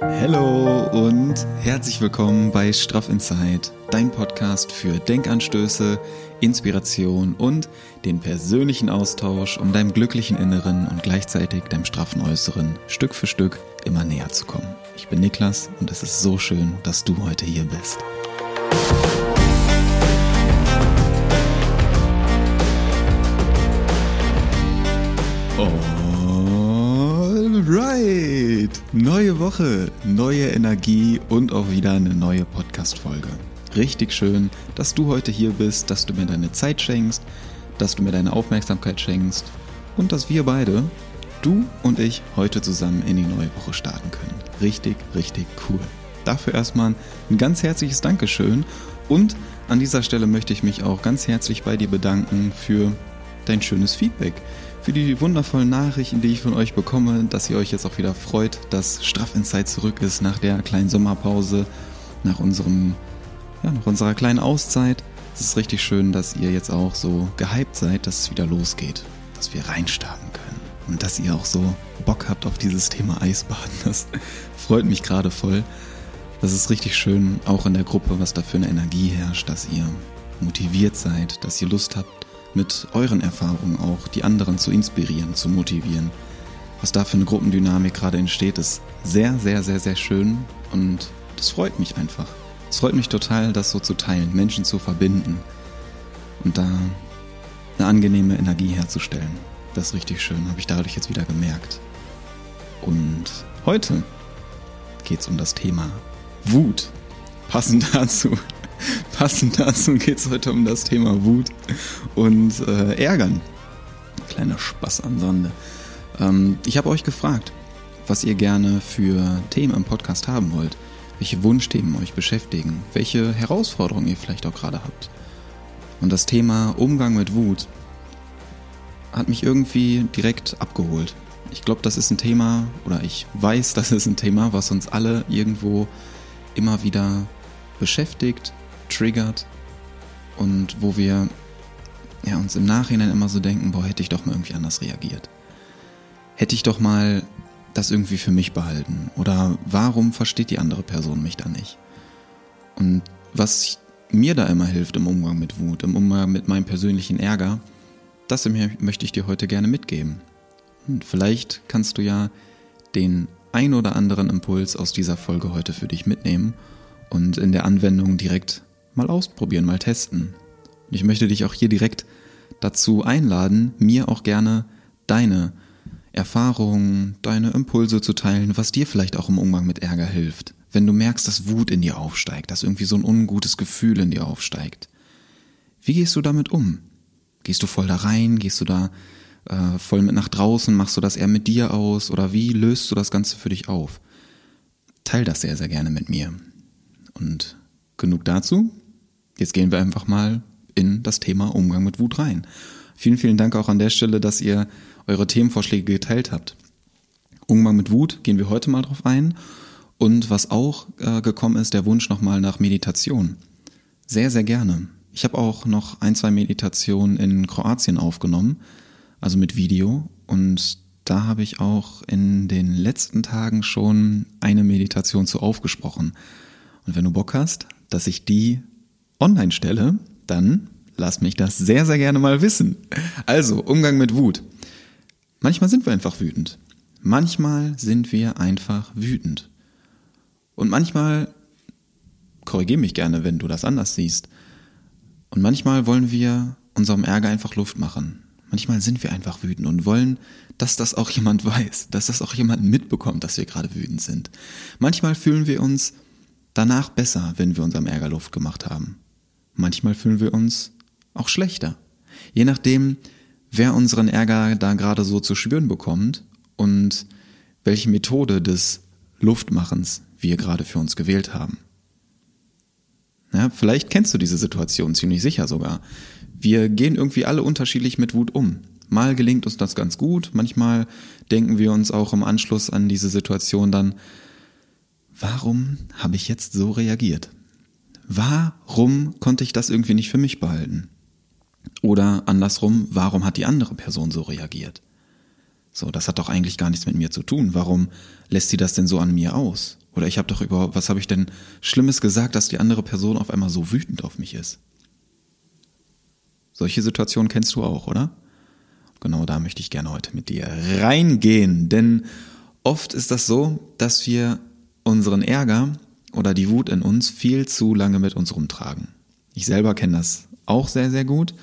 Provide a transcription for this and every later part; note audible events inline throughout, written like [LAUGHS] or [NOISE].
Hallo und herzlich willkommen bei Straff Inside, dein Podcast für Denkanstöße, Inspiration und den persönlichen Austausch, um deinem glücklichen Inneren und gleichzeitig deinem straffen Äußeren Stück für Stück immer näher zu kommen. Ich bin Niklas und es ist so schön, dass du heute hier bist. Alright! Neue Woche, neue Energie und auch wieder eine neue Podcast-Folge. Richtig schön, dass du heute hier bist, dass du mir deine Zeit schenkst, dass du mir deine Aufmerksamkeit schenkst und dass wir beide, du und ich, heute zusammen in die neue Woche starten können. Richtig, richtig cool. Dafür erstmal ein ganz herzliches Dankeschön und an dieser Stelle möchte ich mich auch ganz herzlich bei dir bedanken für dein schönes Feedback für die wundervollen Nachrichten, die ich von euch bekomme, dass ihr euch jetzt auch wieder freut, dass Straff Insight zurück ist nach der kleinen Sommerpause, nach unserem, ja, nach unserer kleinen Auszeit. Es ist richtig schön, dass ihr jetzt auch so gehypt seid, dass es wieder losgeht, dass wir reinstarten können und dass ihr auch so Bock habt auf dieses Thema Eisbaden. [LAUGHS] Das freut mich gerade voll. Das ist richtig schön, auch in der Gruppe, was da für eine Energie herrscht, dass ihr motiviert seid, dass ihr Lust habt, mit euren Erfahrungen auch die anderen zu inspirieren, zu motivieren. Was da für eine Gruppendynamik gerade entsteht, ist sehr, sehr, sehr, sehr schön und das freut mich einfach. Es freut mich total, das so zu teilen, Menschen zu verbinden und da eine angenehme Energie herzustellen. Das ist richtig schön, habe ich dadurch jetzt wieder gemerkt. Und heute geht es um das Thema Wut. Passend [LAUGHS] dazu Passend dazu geht es heute um das Thema Wut und äh, Ärgern. Kleiner Spaß am Sande. Ähm, ich habe euch gefragt, was ihr gerne für Themen im Podcast haben wollt, welche Wunschthemen euch beschäftigen, welche Herausforderungen ihr vielleicht auch gerade habt. Und das Thema Umgang mit Wut hat mich irgendwie direkt abgeholt. Ich glaube, das ist ein Thema, oder ich weiß, [LAUGHS] das ist ein Thema, was uns alle irgendwo immer wieder beschäftigt, triggert und wo wir ja, uns im Nachhinein immer so denken, boah, hätte ich doch mal irgendwie anders reagiert. Hätte ich doch mal das irgendwie für mich behalten oder warum versteht die andere Person mich da nicht? Und was mir da immer hilft im Umgang mit Wut, im Umgang mit meinem persönlichen Ärger, das möchte ich dir heute gerne mitgeben. Und vielleicht kannst du ja den ein oder anderen Impuls aus dieser Folge heute für dich mitnehmen und in der Anwendung direkt mal ausprobieren, mal testen. Und ich möchte dich auch hier direkt dazu einladen, mir auch gerne deine Erfahrungen, deine Impulse zu teilen, was dir vielleicht auch im Umgang mit Ärger hilft. Wenn du merkst, dass Wut in dir aufsteigt, dass irgendwie so ein ungutes Gefühl in dir aufsteigt. Wie gehst du damit um? Gehst du voll da rein? Gehst du da äh, voll mit nach draußen? Machst du das eher mit dir aus? Oder wie löst du das Ganze für dich auf? Teil das sehr, sehr gerne mit mir. Und genug dazu. Jetzt gehen wir einfach mal in das Thema Umgang mit Wut rein. Vielen, vielen Dank auch an der Stelle, dass ihr eure Themenvorschläge geteilt habt. Umgang mit Wut gehen wir heute mal drauf ein. Und was auch äh, gekommen ist, der Wunsch nochmal nach Meditation. Sehr, sehr gerne. Ich habe auch noch ein, zwei Meditationen in Kroatien aufgenommen, also mit Video. Und da habe ich auch in den letzten Tagen schon eine Meditation zu aufgesprochen. Und wenn du Bock hast, dass ich die online stelle, dann lass mich das sehr, sehr gerne mal wissen. Also, Umgang mit Wut. Manchmal sind wir einfach wütend. Manchmal sind wir einfach wütend. Und manchmal, korrigier mich gerne, wenn du das anders siehst. Und manchmal wollen wir unserem Ärger einfach Luft machen. Manchmal sind wir einfach wütend und wollen, dass das auch jemand [LAUGHS] weiß, dass das auch jemand mitbekommt, dass wir gerade wütend sind. Manchmal fühlen wir uns danach besser, wenn wir unserem Ärger Luft gemacht haben. Manchmal fühlen wir uns auch schlechter. Je nachdem, wer unseren Ärger da gerade so zu spüren bekommt und welche Methode des Luftmachens wir gerade für uns gewählt haben. Ja, vielleicht kennst du diese Situation ziemlich sicher sogar. Wir gehen irgendwie alle unterschiedlich mit Wut um. Mal gelingt uns das ganz gut, manchmal denken wir uns auch im Anschluss an diese Situation dann, warum habe ich jetzt so reagiert? Warum konnte ich das irgendwie nicht für mich behalten? Oder andersrum, warum hat die andere Person so reagiert? So, das hat doch eigentlich gar nichts mit mir zu tun. Warum lässt sie das denn so an mir aus? Oder ich habe doch überhaupt, was habe ich denn Schlimmes gesagt, dass die andere Person auf einmal so wütend auf mich ist? Solche Situationen kennst du auch, oder? Genau da möchte ich gerne heute mit dir reingehen, denn oft ist das so, dass wir unseren Ärger oder die Wut in uns viel zu lange mit uns rumtragen. Ich selber kenne das auch sehr, sehr gut.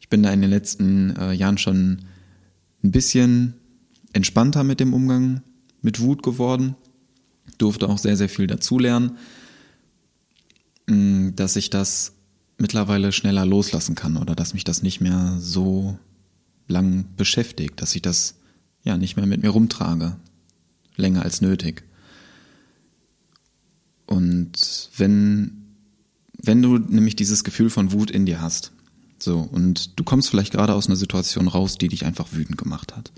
Ich bin da in den letzten äh, Jahren schon ein bisschen entspannter mit dem Umgang mit Wut geworden, durfte auch sehr, sehr viel dazulernen, mm, dass ich das mittlerweile schneller loslassen kann oder dass mich das nicht mehr so lang beschäftigt, dass ich das ja nicht mehr mit mir rumtrage, länger als nötig. Und wenn, wenn du nämlich dieses Gefühl von Wut in dir hast, so, und du kommst vielleicht gerade aus einer Situation raus, die dich einfach wütend gemacht hat,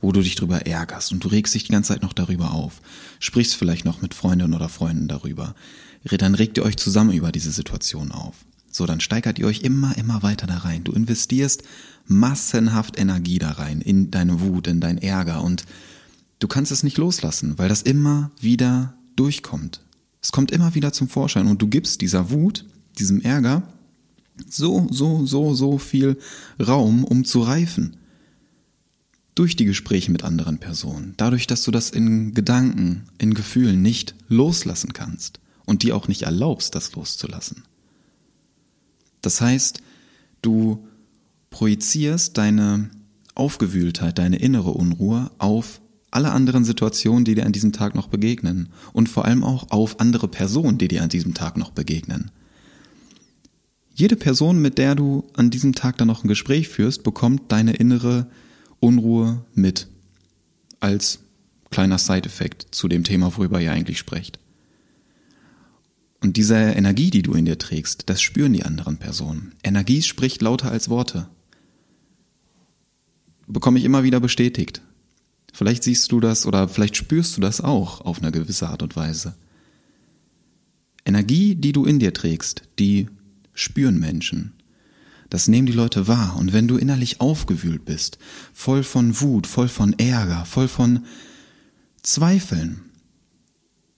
wo du dich drüber ärgerst und du regst dich die ganze Zeit noch darüber auf, sprichst vielleicht noch mit Freundinnen oder Freunden darüber, dann regt ihr euch zusammen über diese Situation auf. So, dann steigert ihr euch immer, immer weiter da rein. Du investierst massenhaft Energie da rein, in deine Wut, in dein Ärger und du kannst es nicht loslassen, weil das immer wieder durchkommt. Es kommt immer wieder zum Vorschein und du gibst dieser Wut, diesem Ärger, so, so, so, so viel Raum, um zu reifen. Durch die Gespräche mit anderen Personen, dadurch, dass du das in Gedanken, in Gefühlen nicht loslassen kannst und dir auch nicht erlaubst, das loszulassen. Das heißt, du projizierst deine Aufgewühltheit, deine innere Unruhe auf alle anderen Situationen, die dir an diesem Tag noch begegnen und vor allem auch auf andere Personen, die dir an diesem Tag noch begegnen. Jede Person, mit der du an diesem Tag dann noch ein Gespräch führst, bekommt deine innere Unruhe mit. Als kleiner Side-Effekt zu dem Thema, worüber ihr eigentlich sprecht. Und diese Energie, die du in dir trägst, das spüren die anderen Personen. Energie spricht lauter als Worte. Bekomme ich immer wieder bestätigt. Vielleicht siehst du das oder vielleicht spürst du das auch auf eine gewisse Art und Weise. Energie, die du in dir trägst, die spüren Menschen. Das nehmen die Leute wahr. Und wenn du innerlich aufgewühlt bist, voll von Wut, voll von Ärger, voll von Zweifeln,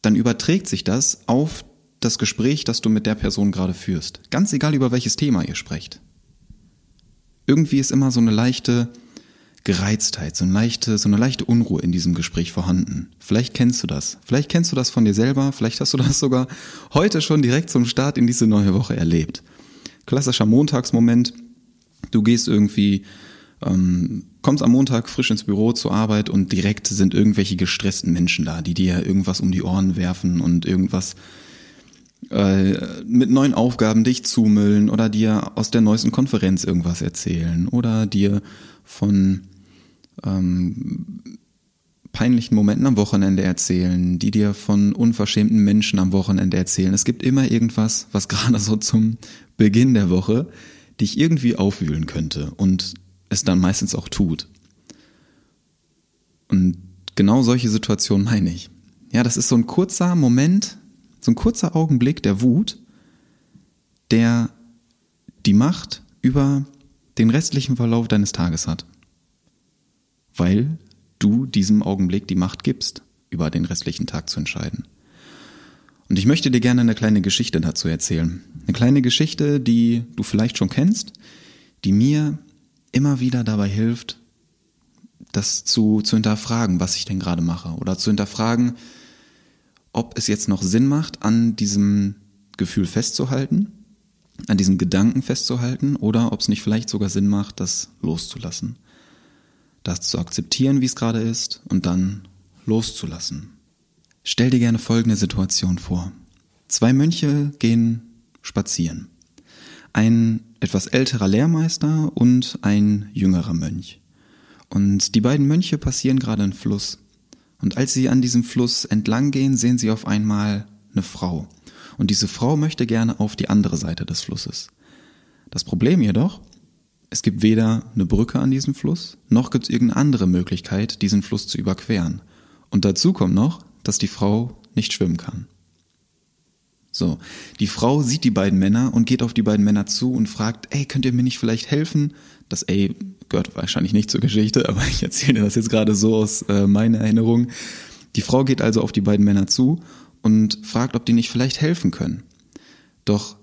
dann überträgt sich das auf das Gespräch, das du mit der Person gerade führst. Ganz egal, über welches Thema ihr sprecht. Irgendwie ist immer so eine leichte Gereiztheit, so eine leichte, so eine leichte Unruhe in diesem Gespräch vorhanden. Vielleicht kennst du das. Vielleicht kennst du das von dir selber. Vielleicht hast du das sogar heute schon direkt zum Start in diese neue Woche erlebt. Klassischer Montagsmoment. Du gehst irgendwie, ähm, kommst am Montag frisch ins Büro zur Arbeit und direkt sind irgendwelche gestressten Menschen da, die dir irgendwas um die Ohren werfen und irgendwas äh, mit neuen Aufgaben dich zumüllen oder dir aus der neuesten Konferenz irgendwas erzählen oder dir von ähm, peinlichen Momenten am Wochenende erzählen, die dir von unverschämten Menschen am Wochenende erzählen. Es gibt immer irgendwas, was [LAUGHS] gerade so zum Beginn der Woche dich irgendwie aufwühlen könnte und es dann meistens auch tut. Und genau solche Situationen meine ich. Ja, das ist so ein kurzer Moment, so ein kurzer Augenblick der Wut, der die Macht über den restlichen Verlauf deines Tages hat. Weil du diesem Augenblick die Macht gibst, über den restlichen Tag zu entscheiden. Und ich möchte dir gerne eine kleine Geschichte dazu erzählen. Eine kleine Geschichte, die du vielleicht schon kennst, die mir immer wieder dabei hilft, das zu, zu hinterfragen, was ich denn gerade mache. Oder zu hinterfragen, ob es jetzt noch Sinn macht, an diesem Gefühl festzuhalten, an diesem Gedanken festzuhalten, oder ob es nicht vielleicht sogar Sinn macht, das loszulassen. Das zu akzeptieren, wie es gerade ist, und dann loszulassen. Stell dir gerne folgende Situation vor. Zwei Mönche gehen spazieren. Ein etwas älterer Lehrmeister und ein jüngerer Mönch. Und die beiden Mönche passieren gerade einen Fluss. Und als sie an diesem Fluss entlang gehen, sehen sie auf einmal eine Frau. Und diese Frau möchte gerne auf die andere Seite des Flusses. Das Problem jedoch, es gibt weder eine Brücke an diesem Fluss, noch gibt es irgendeine andere Möglichkeit, diesen Fluss zu überqueren. Und dazu kommt noch, dass die Frau nicht schwimmen kann. So, die Frau sieht die beiden Männer und geht auf die beiden Männer zu und fragt, ey, könnt ihr mir nicht vielleicht helfen? Das ey gehört wahrscheinlich nicht zur Geschichte, [LAUGHS] aber ich erzähle das jetzt gerade so aus äh, meiner Erinnerung. Die Frau geht also auf die beiden Männer zu und fragt, ob die nicht vielleicht helfen können. Doch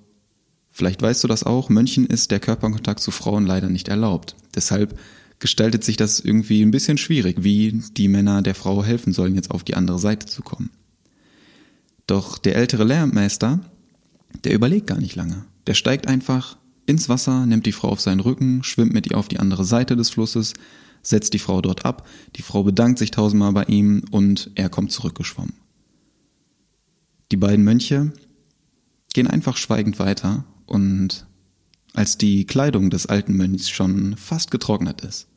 vielleicht weißt du das auch, Mönchen ist der Körperkontakt zu Frauen leider nicht erlaubt. Deshalb gestaltet sich das irgendwie ein bisschen schwierig, wie die Männer der Frau helfen sollen, jetzt auf die andere Seite zu kommen. Doch der ältere Lehrmeister, der überlegt gar nicht lange. Der steigt einfach ins Wasser, nimmt die Frau auf seinen Rücken, schwimmt mit ihr auf die andere Seite des Flusses, setzt die Frau dort ab, die Frau bedankt sich tausendmal bei ihm und er kommt zurückgeschwommen. Die beiden Mönche gehen einfach schweigend weiter und als die Kleidung des alten Mönchs schon fast getrocknet ist,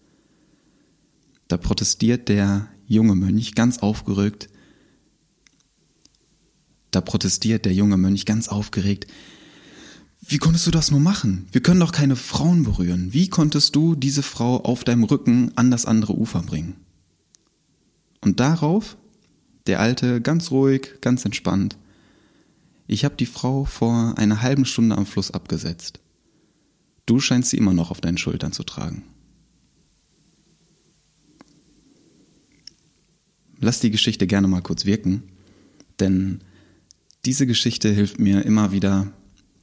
da protestiert der junge Mönch ganz aufgeregt, da protestiert der junge Mönch ganz aufgeregt, wie konntest du das nur machen? Wir können doch keine Frauen berühren. Wie konntest du diese Frau auf deinem Rücken an das andere Ufer bringen? Und darauf der Alte ganz ruhig, ganz entspannt. Ich habe die Frau vor einer halben Stunde am Fluss abgesetzt. Du scheinst sie immer noch auf deinen Schultern zu tragen. Lass die Geschichte gerne mal kurz wirken, denn diese Geschichte hilft mir immer wieder,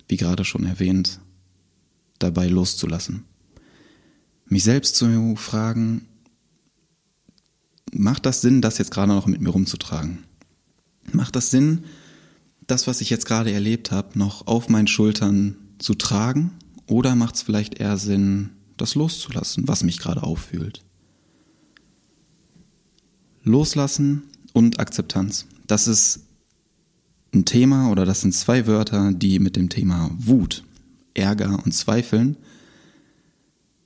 wie gerade schon erwähnt, dabei loszulassen. Mich selbst zu fragen, macht das Sinn, das jetzt gerade noch mit mir rumzutragen? Macht das Sinn, das, was ich jetzt gerade erlebt habe, noch auf meinen Schultern zu tragen? Oder macht es vielleicht eher Sinn, das loszulassen, was mich gerade auffühlt? Loslassen und Akzeptanz. Das ist ein Thema oder das sind zwei Wörter, die mit dem Thema Wut, Ärger und Zweifeln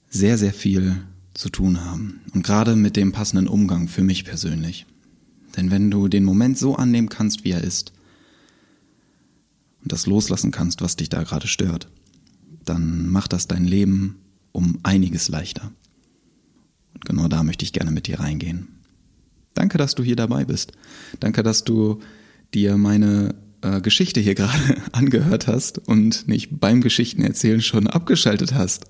sehr, sehr viel zu tun haben. Und gerade mit dem passenden Umgang für mich persönlich. Denn wenn du den Moment so annehmen kannst, wie er ist, und das loslassen kannst, was dich da gerade stört, dann macht das dein Leben um einiges leichter. Und genau da möchte ich gerne mit dir reingehen. Danke, dass du hier dabei bist. Danke, dass du dir meine äh, Geschichte hier [LAUGHS] gerade angehört hast und nicht beim Geschichtenerzählen schon abgeschaltet hast.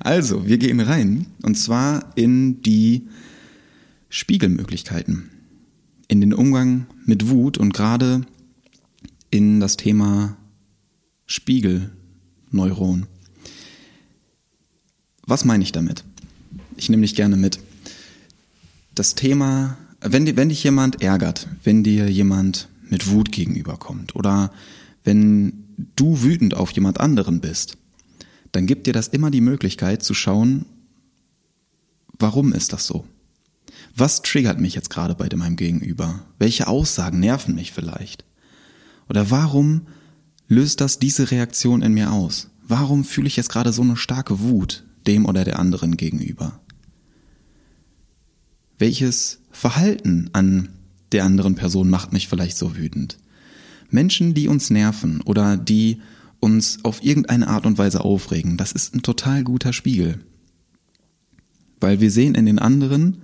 Also, wir gehen rein und zwar in die Spiegelmöglichkeiten, in den Umgang mit Wut und gerade in das Thema Spiegelneuron. Was meine ich damit? Ich nehme dich gerne mit. Das Thema, wenn, wenn dich jemand ärgert, wenn dir jemand mit Wut gegenüberkommt oder wenn du wütend auf jemand anderen bist, dann gibt dir das immer die Möglichkeit zu schauen, warum ist das so? Was triggert mich jetzt gerade bei meinem Gegenüber? Welche Aussagen nerven mich vielleicht? Oder warum löst das diese Reaktion in mir aus? Warum fühle ich jetzt gerade so eine starke Wut dem oder der anderen gegenüber? Welches Verhalten an der anderen Person macht mich vielleicht so wütend. Menschen, die uns nerven oder die uns auf irgendeine Art und Weise aufregen, das ist ein total guter Spiegel. Weil wir sehen in den anderen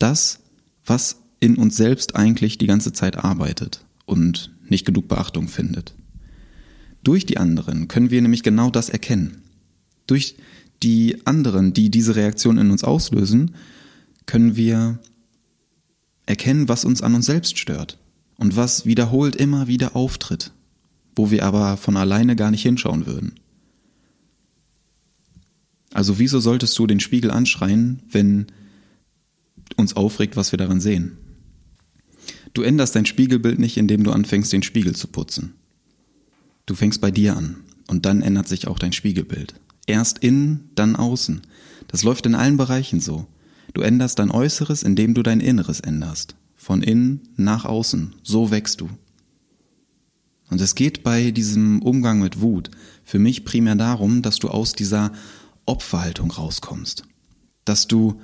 das, was in uns selbst eigentlich die ganze Zeit arbeitet und nicht genug Beachtung findet. Durch die anderen können wir nämlich genau das erkennen. Durch die anderen, die diese Reaktion in uns auslösen, können wir erkennen, was uns an uns selbst stört und was wiederholt immer wieder auftritt, wo wir aber von alleine gar nicht hinschauen würden. Also wieso solltest du den Spiegel anschreien, wenn uns aufregt, was wir daran sehen? Du änderst dein Spiegelbild nicht, indem du anfängst, den Spiegel zu putzen. Du fängst bei dir an und dann ändert sich auch dein Spiegelbild. Erst innen, dann außen. Das läuft in allen Bereichen so. Du änderst dein Äußeres, indem du dein Inneres änderst. Von innen nach außen. So wächst du. Und es geht bei diesem Umgang mit Wut für mich primär darum, dass du aus dieser Opferhaltung rauskommst. Dass du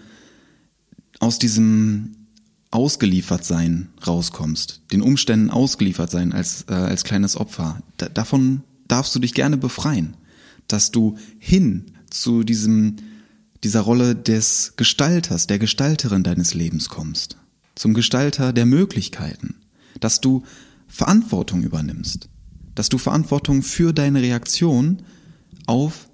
aus diesem Ausgeliefertsein rauskommst, den Umständen ausgeliefert sein als, äh, als kleines Opfer. Da, davon darfst du dich gerne befreien. Dass du hin zu diesem dieser Rolle des Gestalters, der Gestalterin deines Lebens kommst, zum Gestalter der Möglichkeiten, dass du Verantwortung übernimmst, dass du Verantwortung für deine Reaktion auf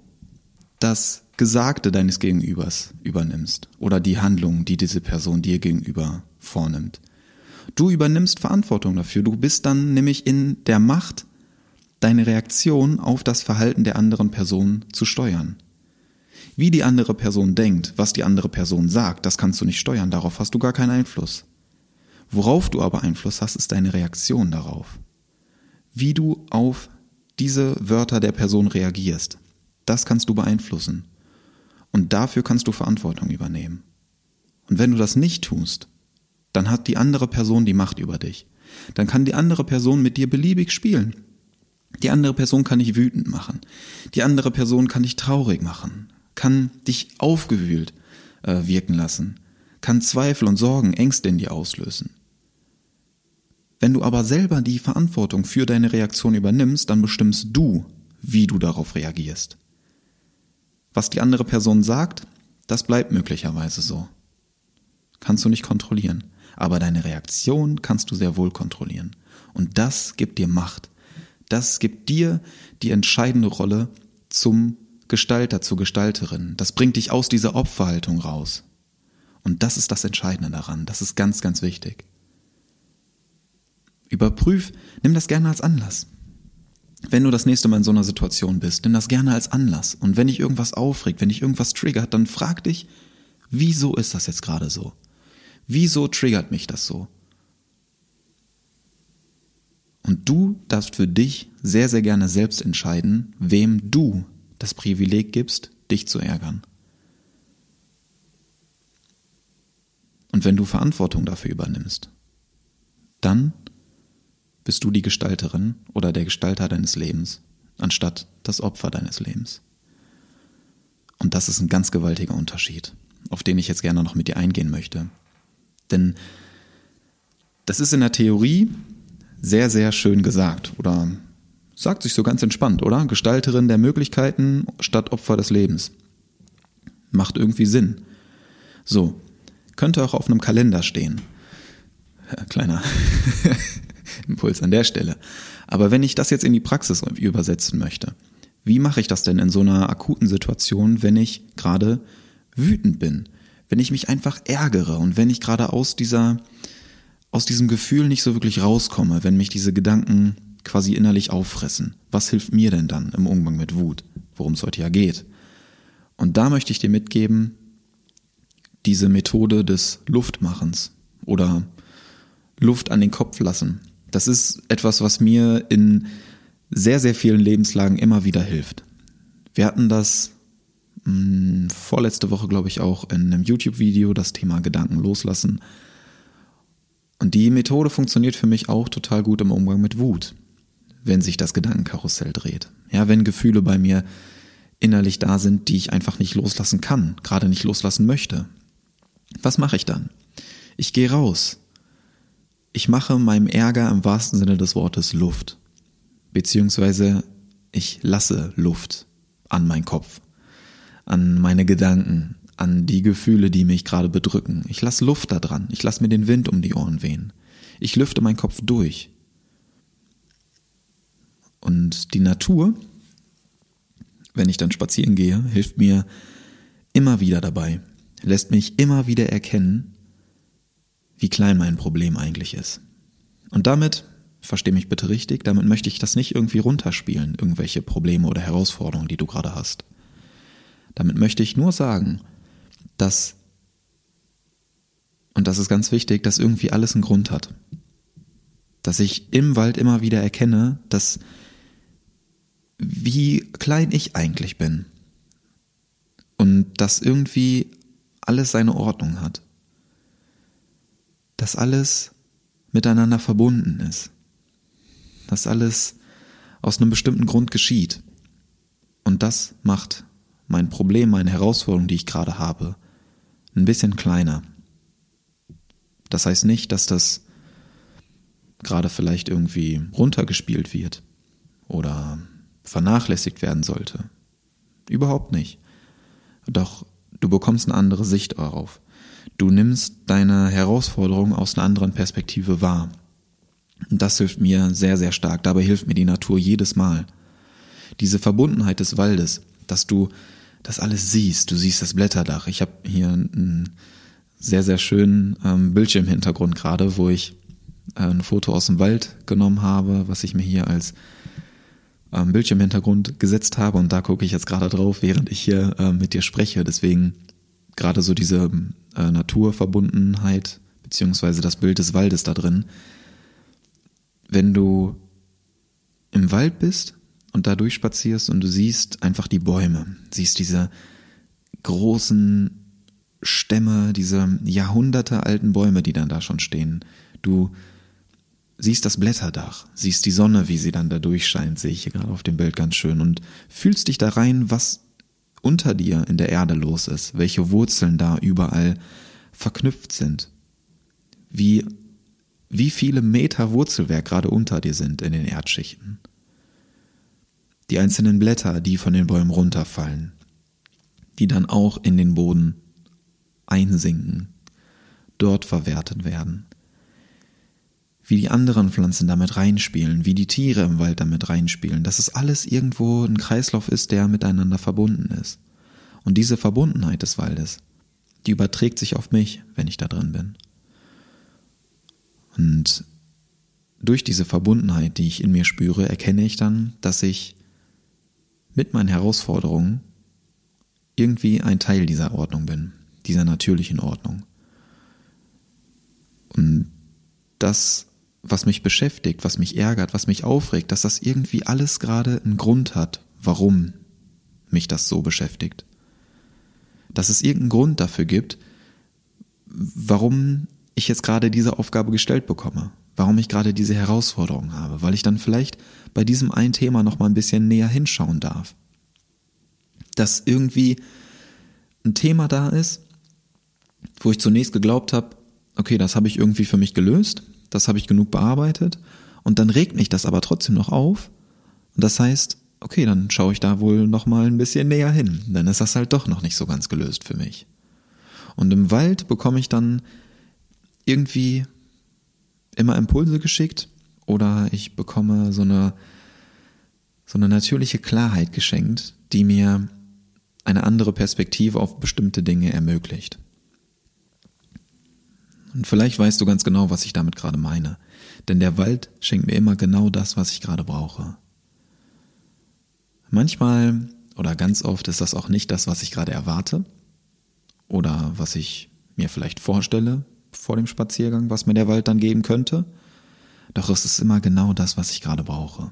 das Gesagte deines Gegenübers übernimmst oder die Handlung, die diese Person dir gegenüber vornimmt. Du übernimmst Verantwortung dafür. Du bist dann nämlich in der Macht, deine Reaktion auf das Verhalten der anderen Person zu steuern. Wie die andere Person denkt, was die andere Person sagt, das kannst du nicht steuern, darauf hast du gar keinen Einfluss. Worauf du aber Einfluss hast, ist deine Reaktion darauf. Wie du auf diese Wörter der Person reagierst, das kannst du beeinflussen. Und dafür kannst du Verantwortung übernehmen. Und wenn du das nicht tust, dann hat die andere Person die Macht über dich. Dann kann die andere Person mit dir beliebig spielen. Die andere Person kann dich wütend machen. Die andere Person kann dich traurig machen kann dich aufgewühlt äh, wirken lassen, kann Zweifel und Sorgen, Ängste in dir auslösen. Wenn du aber selber die Verantwortung für deine Reaktion übernimmst, dann bestimmst du, wie du darauf reagierst. Was die andere Person sagt, das bleibt möglicherweise so. Kannst du nicht kontrollieren. Aber deine Reaktion kannst du sehr wohl kontrollieren. Und das gibt dir Macht. Das gibt dir die entscheidende Rolle zum Gestalter zur Gestalterin. Das bringt dich aus dieser Opferhaltung raus. Und das ist das Entscheidende daran. Das ist ganz, ganz wichtig. Überprüf, nimm das gerne als Anlass. Wenn du das nächste Mal in so einer Situation bist, nimm das gerne als Anlass. Und wenn dich irgendwas aufregt, wenn dich irgendwas triggert, dann frag dich, wieso ist das jetzt gerade so? Wieso triggert mich das so? Und du darfst für dich sehr, sehr gerne selbst entscheiden, wem du das Privileg gibst, dich zu ärgern. Und wenn du Verantwortung dafür übernimmst, dann bist du die Gestalterin oder der Gestalter deines Lebens, anstatt das Opfer deines Lebens. Und das ist ein ganz gewaltiger Unterschied, auf den ich jetzt gerne noch mit dir eingehen möchte. Denn das ist in der Theorie sehr, sehr schön gesagt oder Sagt sich so ganz entspannt, oder? Gestalterin der Möglichkeiten statt Opfer des Lebens. Macht irgendwie Sinn. So, könnte auch auf einem Kalender stehen. Kleiner [LAUGHS] Impuls an der Stelle. Aber wenn ich das jetzt in die Praxis übersetzen möchte, wie mache ich das denn in so einer akuten Situation, wenn ich gerade wütend bin? Wenn ich mich einfach ärgere und wenn ich gerade aus dieser, aus diesem Gefühl nicht so wirklich rauskomme, wenn mich diese Gedanken quasi innerlich auffressen. Was hilft mir denn dann im Umgang mit Wut, worum es heute ja geht? Und da möchte ich dir mitgeben, diese Methode des Luftmachens oder Luft an den Kopf lassen. Das ist etwas, was mir in sehr, sehr vielen Lebenslagen immer wieder hilft. Wir hatten das hm, vorletzte Woche, glaube ich, auch in einem YouTube-Video, das Thema Gedanken loslassen. Und die Methode funktioniert für mich auch total gut im Umgang mit Wut wenn sich das Gedankenkarussell dreht. Ja, wenn Gefühle bei mir innerlich da sind, die ich einfach nicht loslassen kann, gerade nicht loslassen möchte. Was mache ich dann? Ich gehe raus. Ich mache meinem Ärger im wahrsten Sinne des Wortes Luft. Beziehungsweise ich lasse Luft an meinen Kopf, an meine Gedanken, an die Gefühle, die mich gerade bedrücken. Ich lasse Luft da dran. Ich lasse mir den Wind um die Ohren wehen. Ich lüfte meinen Kopf durch. Und die Natur, wenn ich dann spazieren gehe, hilft mir immer wieder dabei, lässt mich immer wieder erkennen, wie klein mein Problem eigentlich ist. Und damit, verstehe mich bitte richtig, damit möchte ich das nicht irgendwie runterspielen, irgendwelche Probleme oder Herausforderungen, die du gerade hast. Damit möchte ich nur sagen, dass, und das ist ganz wichtig, dass irgendwie alles einen Grund hat. Dass ich im Wald immer wieder erkenne, dass wie klein ich eigentlich bin. Und dass irgendwie alles seine Ordnung hat. Dass alles miteinander verbunden ist. Dass alles aus einem bestimmten Grund geschieht. Und das macht mein Problem, meine Herausforderung, die ich gerade habe, ein bisschen kleiner. Das heißt nicht, dass das gerade vielleicht irgendwie runtergespielt wird oder vernachlässigt werden sollte. Überhaupt nicht. Doch du bekommst eine andere Sicht darauf. Du nimmst deine Herausforderung aus einer anderen Perspektive wahr. Und das hilft mir sehr, sehr stark. Dabei hilft mir die Natur jedes Mal. Diese Verbundenheit des Waldes, dass du das alles siehst. Du siehst das Blätterdach. Ich habe hier einen sehr, sehr schönen ähm, Bildschirmhintergrund gerade, wo ich äh, ein Foto aus dem Wald genommen habe, was ich mir hier als ähm, Bildschirmhintergrund gesetzt habe und da gucke ich jetzt gerade drauf, während ich hier äh, mit dir spreche. Deswegen gerade so diese äh, Naturverbundenheit beziehungsweise das Bild des Waldes da drin. Wenn du im Wald bist und da durchspazierst und du siehst einfach die Bäume, siehst diese großen Stämme, diese Jahrhunderte alten Bäume, die dann da schon stehen. Du siehst das Blätterdach, siehst die Sonne, wie sie dann da durchscheint, sehe ich hier gerade auf dem Bild ganz schön und fühlst dich da rein, was unter dir in der Erde los ist, welche Wurzeln da überall verknüpft sind, wie, wie viele Meter Wurzelwerk gerade unter dir sind in den Erdschichten, die einzelnen Blätter, die von den Bäumen runterfallen, die dann auch in den Boden einsinken, dort verwertet werden. Wie die anderen Pflanzen damit reinspielen, wie die Tiere im Wald damit reinspielen, dass es alles irgendwo ein Kreislauf ist, der miteinander verbunden ist. Und diese Verbundenheit des Waldes, die überträgt sich auf mich, wenn ich da drin bin. Und durch diese Verbundenheit, die ich in mir spüre, erkenne ich dann, dass ich mit meinen Herausforderungen irgendwie ein Teil dieser Ordnung bin, dieser natürlichen Ordnung. Und das, was mich beschäftigt, was mich ärgert, was mich aufregt, dass das irgendwie alles gerade einen Grund hat, warum mich das so beschäftigt. Dass es irgendeinen Grund dafür gibt, warum ich jetzt gerade diese Aufgabe gestellt bekomme, warum ich gerade diese Herausforderung habe, weil ich dann vielleicht bei diesem einen Thema noch mal ein bisschen näher hinschauen darf dass irgendwie ein Thema da ist, wo ich zunächst geglaubt habe, okay, das habe ich irgendwie für mich gelöst, das habe ich genug bearbeitet und dann regt mich das aber trotzdem noch auf und das heißt, okay, dann schaue ich da wohl noch mal ein bisschen näher hin, dann ist das halt doch noch nicht so ganz gelöst für mich. Und im Wald bekomme ich dann irgendwie immer Impulse geschickt oder ich bekomme so eine so eine natürliche Klarheit geschenkt, die mir eine andere Perspektive auf bestimmte Dinge ermöglicht. Und vielleicht weißt du ganz genau, was ich damit gerade meine. Denn der Wald schenkt mir immer genau das, was ich gerade brauche. Manchmal oder ganz oft ist das auch nicht das, was ich gerade erwarte oder was ich mir vielleicht vorstelle vor dem Spaziergang, was mir der Wald dann geben könnte. Doch es ist immer genau das, was ich gerade brauche.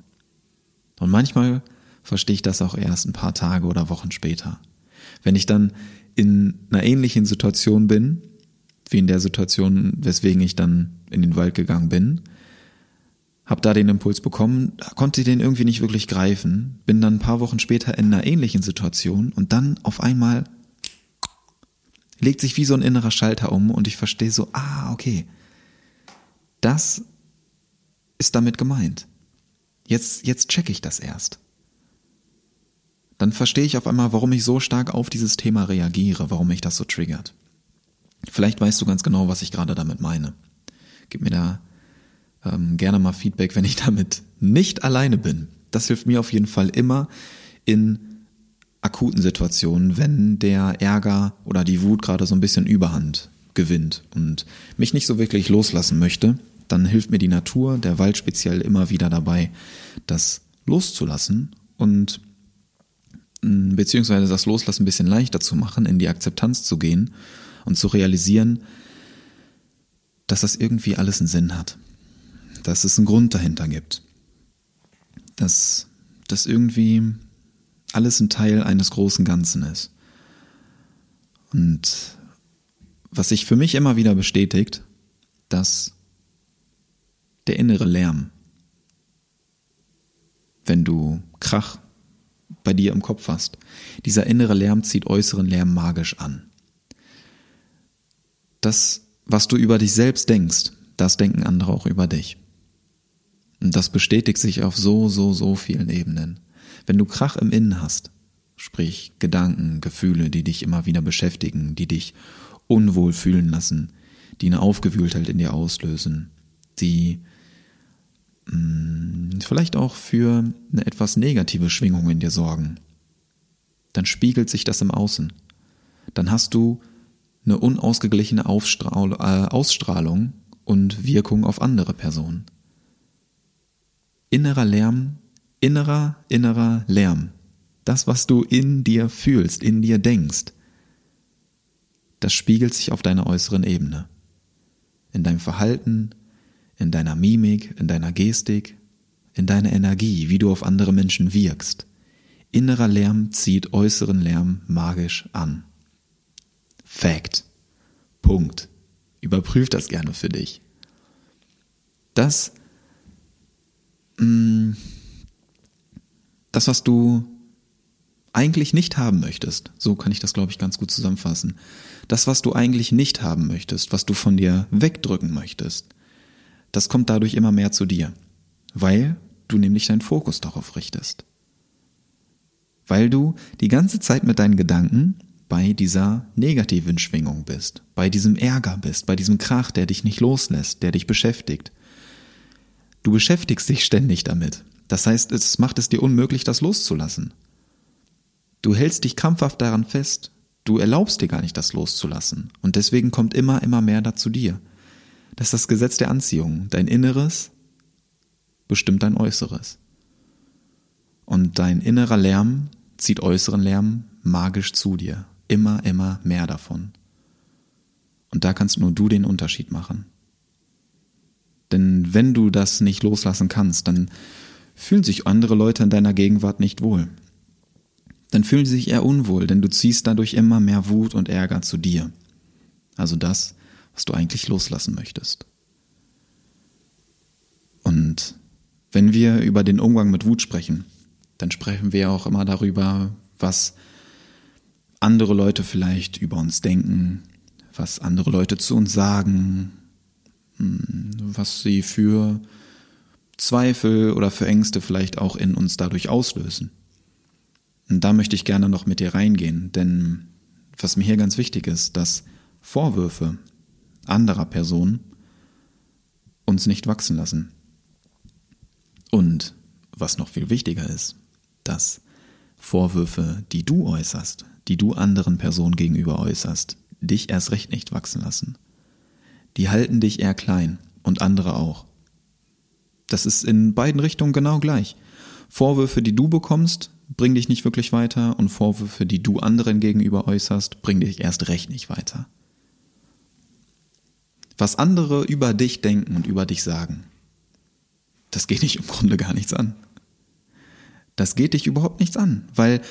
Und manchmal verstehe ich das auch erst ein paar Tage oder Wochen später. Wenn ich dann in einer ähnlichen Situation bin, wie in der Situation, weswegen ich dann in den Wald gegangen bin, habe da den Impuls bekommen, konnte den irgendwie nicht wirklich greifen, bin dann ein paar Wochen später in einer ähnlichen Situation und dann auf einmal legt sich wie so ein innerer Schalter um und ich verstehe so, ah, okay, das ist damit gemeint. Jetzt, jetzt check ich das erst dann verstehe ich auf einmal, warum ich so stark auf dieses Thema reagiere, warum mich das so triggert. Vielleicht weißt du ganz genau, was ich gerade damit meine. Gib mir da ähm, gerne mal Feedback, wenn ich [LAUGHS] damit nicht alleine bin. Das hilft mir auf jeden Fall immer in akuten Situationen, wenn der Ärger oder die Wut gerade so ein bisschen Überhand gewinnt und mich nicht so wirklich loslassen möchte, dann hilft mir die Natur, der Wald speziell immer wieder dabei, das loszulassen und beziehungsweise das Loslassen ein bisschen leichter zu machen, in die Akzeptanz zu gehen und zu realisieren, dass das irgendwie alles einen Sinn hat. Dass es einen Grund dahinter gibt. Dass das irgendwie alles ein Teil eines großen Ganzen ist. Und was sich für mich immer wieder bestätigt, dass der innere Lärm, wenn du Krach bei dir im Kopf hast. Dieser innere Lärm zieht äußeren Lärm magisch an. Das, was du über dich selbst denkst, das denken andere auch über dich. Und das bestätigt sich auf so, so, so vielen Ebenen. Wenn du Krach im Innen hast, sprich Gedanken, Gefühle, die dich immer wieder beschäftigen, die dich unwohl fühlen lassen, die eine Aufgewühltheit in dir auslösen, die Mm, vielleicht auch für eine etwas negative Schwingung in dir sorgen, dann spiegelt sich das im Außen. Dann hast du eine unausgeglichene Aufstrahl, äh, Ausstrahlung und Wirkung auf andere Personen. Innerer Lärm, innerer, innerer Lärm. Das, was du in dir fühlst, in dir denkst, das spiegelt sich auf deiner äußeren Ebene. In deinem Verhalten, in deiner Mimik, in deiner Gestik, in deiner Energie, wie du auf andere Menschen wirkst. Innerer Lärm zieht äußeren Lärm magisch an. Fact. Punkt. Überprüf das gerne für dich. Das, mm, das, was du eigentlich nicht haben möchtest, so kann ich das, glaube ich, ganz gut zusammenfassen. Das, was du eigentlich nicht haben möchtest, was du von dir wegdrücken möchtest, das kommt dadurch immer mehr zu dir, weil du nämlich deinen Fokus darauf richtest. Weil du die ganze Zeit mit deinen Gedanken bei dieser negativen Schwingung bist, bei diesem Ärger bist, bei diesem Krach, der dich nicht loslässt, der dich beschäftigt. Du beschäftigst dich ständig damit. Das heißt, es macht es dir unmöglich, das loszulassen. Du hältst dich krampfhaft daran fest, du erlaubst dir gar nicht, das loszulassen. Und deswegen kommt immer, immer mehr dazu dir. Das ist das Gesetz der Anziehung. Dein Inneres bestimmt dein Äußeres. Und dein innerer Lärm zieht äußeren Lärm magisch zu dir. Immer, immer mehr davon. Und da kannst nur du den Unterschied machen. Denn wenn du das nicht loslassen kannst, dann fühlen sich andere Leute in deiner Gegenwart nicht wohl. Dann fühlen sie sich eher unwohl, denn du ziehst dadurch immer mehr Wut und Ärger zu dir. Also das, was du eigentlich loslassen möchtest. Und wenn wir über den Umgang mit Wut sprechen, dann sprechen wir auch immer darüber, was andere Leute vielleicht über uns denken, was andere Leute zu uns sagen, hm, was sie für Zweifel oder für Ängste vielleicht auch in uns dadurch auslösen. Und da möchte ich gerne noch mit dir reingehen, denn was mir hier ganz wichtig ist, dass Vorwürfe anderer Personen uns nicht wachsen lassen. Und was noch viel wichtiger ist, dass Vorwürfe, die du äußerst, die du anderen Personen gegenüber äußerst, dich erst recht nicht wachsen lassen. Die halten dich eher klein und andere auch. Das ist in beiden Richtungen genau gleich. Vorwürfe, die du bekommst, bringen dich nicht wirklich weiter und Vorwürfe, die du anderen gegenüber äußerst, bringen dich erst recht nicht weiter. Was andere über dich denken und über dich sagen, das geht dich im Grunde gar nichts an. Das geht dich überhaupt nichts an, weil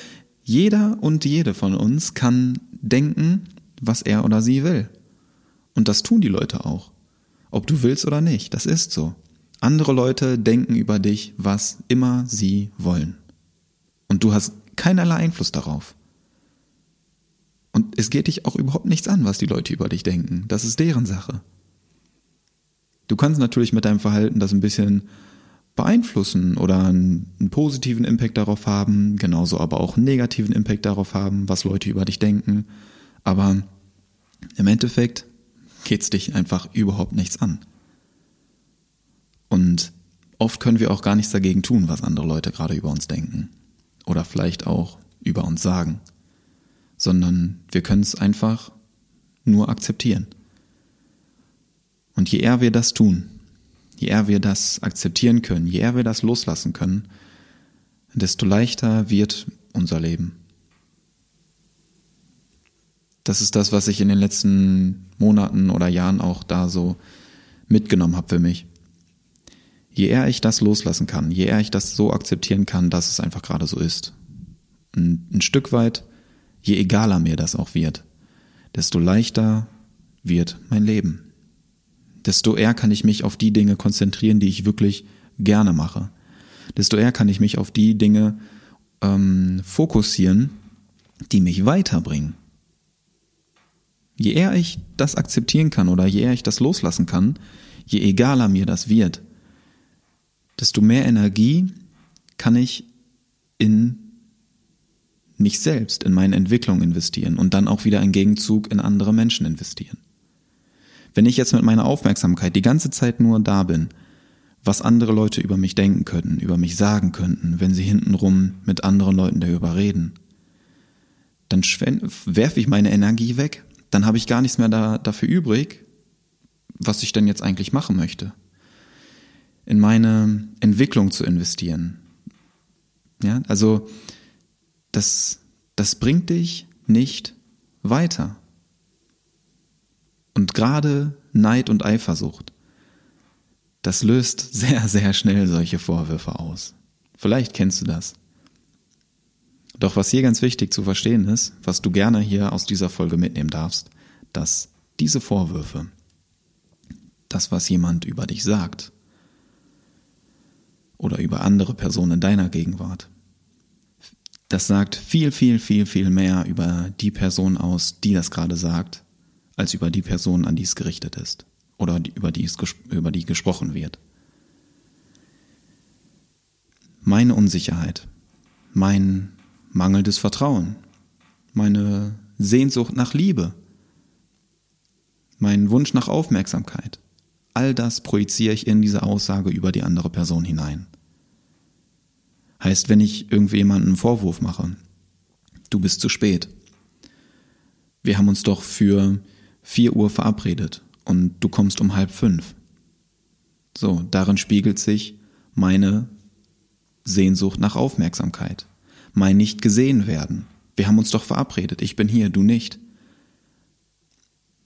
jeder und jede von uns kann denken, was er oder sie will. Und das tun die Leute auch. Ob du willst oder nicht, das ist so. Andere Leute denken über dich, was immer sie wollen. Und du hast keinerlei Einfluss darauf. Und es geht dich auch überhaupt nichts an, was die Leute über dich denken. Das ist deren Sache. Du kannst natürlich mit deinem Verhalten das ein bisschen beeinflussen oder einen, einen, positiven Impact darauf haben, genauso aber auch einen negativen Impact darauf haben, was Leute über dich denken. Aber im Endeffekt geht's dich einfach überhaupt nichts an. Und oft können wir auch gar nichts dagegen tun, was andere Leute gerade über uns denken. Oder vielleicht auch über uns sagen. Sondern wir können es einfach nur akzeptieren. Und je eher wir das tun, je eher wir das akzeptieren können, je eher wir das loslassen können, desto leichter wird unser Leben. Das ist das, was ich in den letzten Monaten oder Jahren auch da so mitgenommen habe für mich. Je eher ich das loslassen kann, je eher ich das so akzeptieren kann, dass es einfach gerade so ist. Und ein Stück weit, je egaler mir das auch wird, desto leichter wird mein Leben desto eher kann ich mich auf die Dinge konzentrieren, die ich wirklich gerne mache. Desto eher kann ich mich auf die Dinge ähm, fokussieren, die mich weiterbringen. Je eher ich das akzeptieren kann oder je eher ich das loslassen kann, je egaler mir das wird, desto mehr Energie kann ich in mich selbst, in meine Entwicklung investieren und dann auch wieder im Gegenzug in andere Menschen investieren. Wenn ich jetzt mit meiner Aufmerksamkeit die ganze Zeit nur da bin, was andere Leute über mich denken könnten, über mich sagen könnten, wenn sie hintenrum mit anderen Leuten darüber reden, dann werfe ich meine Energie weg, dann habe ich gar nichts mehr da, dafür übrig, was ich denn jetzt eigentlich machen möchte. In meine Entwicklung zu investieren. Ja, also das, das bringt dich nicht weiter. Und gerade Neid und Eifersucht, das löst [LAUGHS] sehr, sehr schnell solche Vorwürfe aus. Vielleicht kennst du das. Doch was hier ganz wichtig zu verstehen ist, was du gerne hier aus dieser Folge mitnehmen darfst, dass diese Vorwürfe, das, was jemand über dich sagt oder über andere Personen in deiner Gegenwart, das sagt viel, viel, viel, viel mehr über die Person aus, die das gerade sagt, als über die Person, an die es gerichtet ist oder über die, es, über die gesprochen wird. Meine Unsicherheit, mein mangelndes Vertrauen, meine Sehnsucht nach Liebe, mein Wunsch nach Aufmerksamkeit. All das projiziere ich in diese Aussage über die andere Person hinein. Heißt, wenn ich irgendjemandem einen Vorwurf mache, du bist zu spät. Wir haben uns doch für vier Uhr verabredet und du kommst um halb fünf. So, darin spiegelt sich meine Sehnsucht nach Aufmerksamkeit, mein nicht gesehen werden. Wir haben uns doch verabredet, ich bin hier, du nicht